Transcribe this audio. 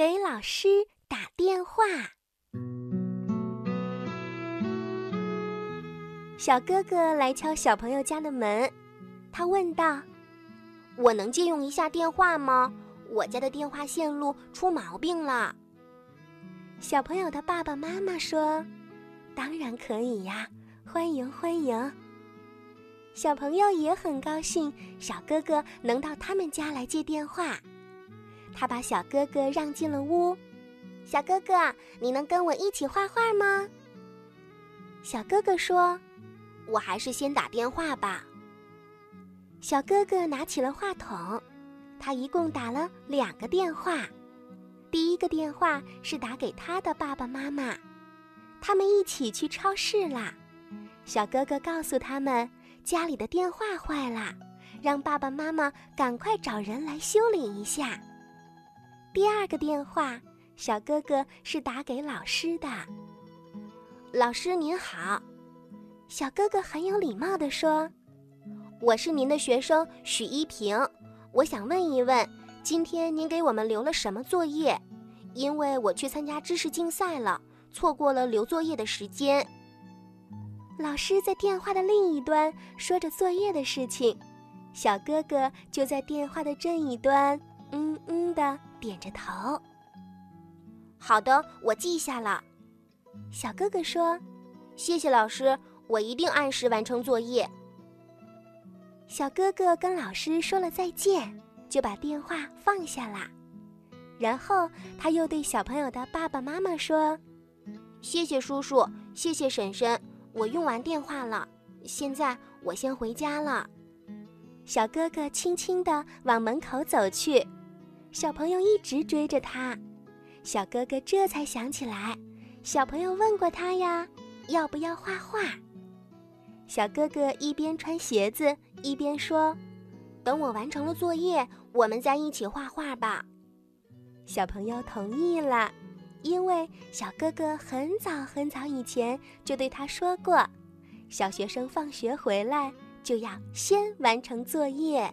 给老师打电话。小哥哥来敲小朋友家的门，他问道：“我能借用一下电话吗？我家的电话线路出毛病了。”小朋友的爸爸妈妈说：“当然可以呀，欢迎欢迎。”小朋友也很高兴，小哥哥能到他们家来接电话。他把小哥哥让进了屋。小哥哥，你能跟我一起画画吗？小哥哥说。我还是先打电话吧。小哥哥拿起了话筒，他一共打了两个电话。第一个电话是打给他的爸爸妈妈，他们一起去超市啦。小哥哥告诉他们家里的电话坏了，让爸爸妈妈赶快找人来修理一下。第二个电话，小哥哥是打给老师的。老师您好。小哥哥很有礼貌地说：“我是您的学生许一平，我想问一问，今天您给我们留了什么作业？因为我去参加知识竞赛了，错过了留作业的时间。”老师在电话的另一端说着作业的事情，小哥哥就在电话的这一端，嗯嗯的点着头。好的，我记下了。小哥哥说：“谢谢老师。”我一定按时完成作业。小哥哥跟老师说了再见，就把电话放下啦。然后他又对小朋友的爸爸妈妈说：“谢谢叔叔，谢谢婶婶，我用完电话了。现在我先回家了。”小哥哥轻轻地往门口走去，小朋友一直追着他。小哥哥这才想起来，小朋友问过他呀，要不要画画。小哥哥一边穿鞋子一边说：“等我完成了作业，我们再一起画画吧。”小朋友同意了，因为小哥哥很早很早以前就对他说过：“小学生放学回来就要先完成作业。”